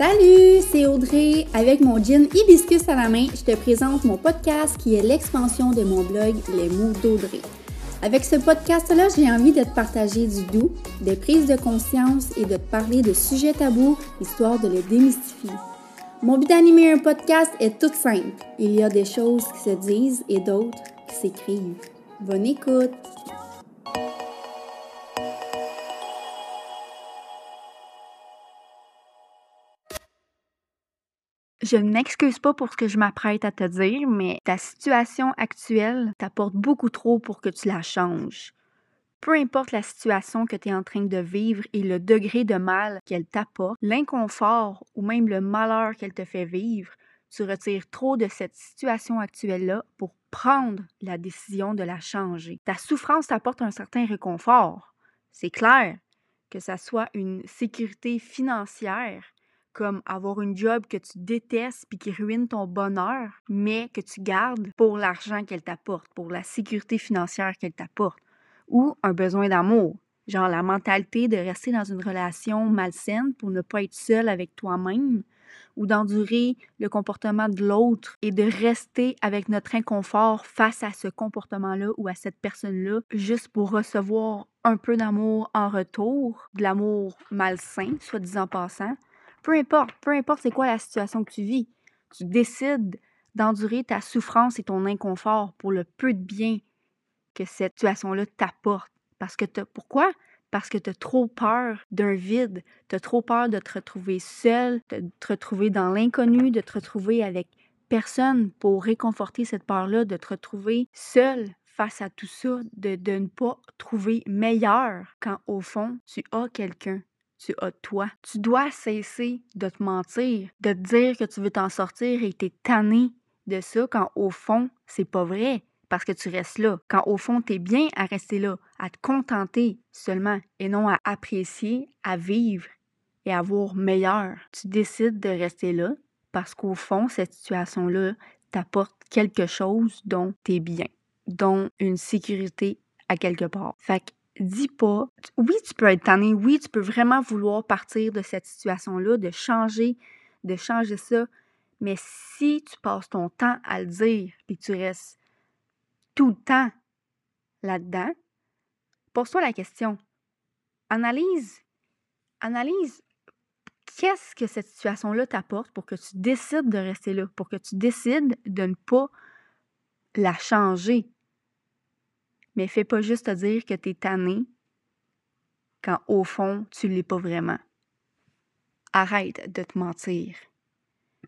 Salut, c'est Audrey. Avec mon gin hibiscus à la main, je te présente mon podcast qui est l'expansion de mon blog Les mots d'Audrey. Avec ce podcast-là, j'ai envie de te partager du doux, des prises de conscience et de te parler de sujets tabous, histoire de les démystifier. Mon but d'animer un podcast est tout simple. Il y a des choses qui se disent et d'autres qui s'écrivent. Bonne écoute! Je ne m'excuse pas pour ce que je m'apprête à te dire, mais ta situation actuelle t'apporte beaucoup trop pour que tu la changes. Peu importe la situation que tu es en train de vivre et le degré de mal qu'elle t'apporte, l'inconfort ou même le malheur qu'elle te fait vivre, tu retires trop de cette situation actuelle-là pour prendre la décision de la changer. Ta souffrance t'apporte un certain réconfort. C'est clair que ça soit une sécurité financière, comme avoir une job que tu détestes puis qui ruine ton bonheur, mais que tu gardes pour l'argent qu'elle t'apporte, pour la sécurité financière qu'elle t'apporte, ou un besoin d'amour, genre la mentalité de rester dans une relation malsaine pour ne pas être seul avec toi-même, ou d'endurer le comportement de l'autre et de rester avec notre inconfort face à ce comportement-là ou à cette personne-là, juste pour recevoir un peu d'amour en retour, de l'amour malsain, soit disant passant, peu importe, peu importe c'est quoi la situation que tu vis, tu décides d'endurer ta souffrance et ton inconfort pour le peu de bien que cette situation-là t'apporte. Parce que pourquoi? Parce que tu as trop peur d'un vide, tu as trop peur de te retrouver seul, de te retrouver dans l'inconnu, de te retrouver avec personne pour réconforter cette peur-là, de te retrouver seul face à tout ça, de, de ne pas trouver meilleur quand au fond, tu as quelqu'un tu as toi. Tu dois cesser de te mentir, de te dire que tu veux t'en sortir et que tanné de ça quand au fond, c'est pas vrai parce que tu restes là. Quand au fond, tu es bien à rester là, à te contenter seulement et non à apprécier, à vivre et à voir meilleur. Tu décides de rester là parce qu'au fond, cette situation-là t'apporte quelque chose dont tu es bien, dont une sécurité à quelque part. Fait que dis pas, oui, tu peux être tanné, oui, tu peux vraiment vouloir partir de cette situation-là, de changer, de changer ça, mais si tu passes ton temps à le dire et que tu restes le temps là-dedans, pose-toi la question. Analyse, analyse qu'est-ce que cette situation-là t'apporte pour que tu décides de rester là, pour que tu décides de ne pas la changer. Mais fais pas juste te dire que tu es tanné quand au fond, tu l'es pas vraiment. Arrête de te mentir.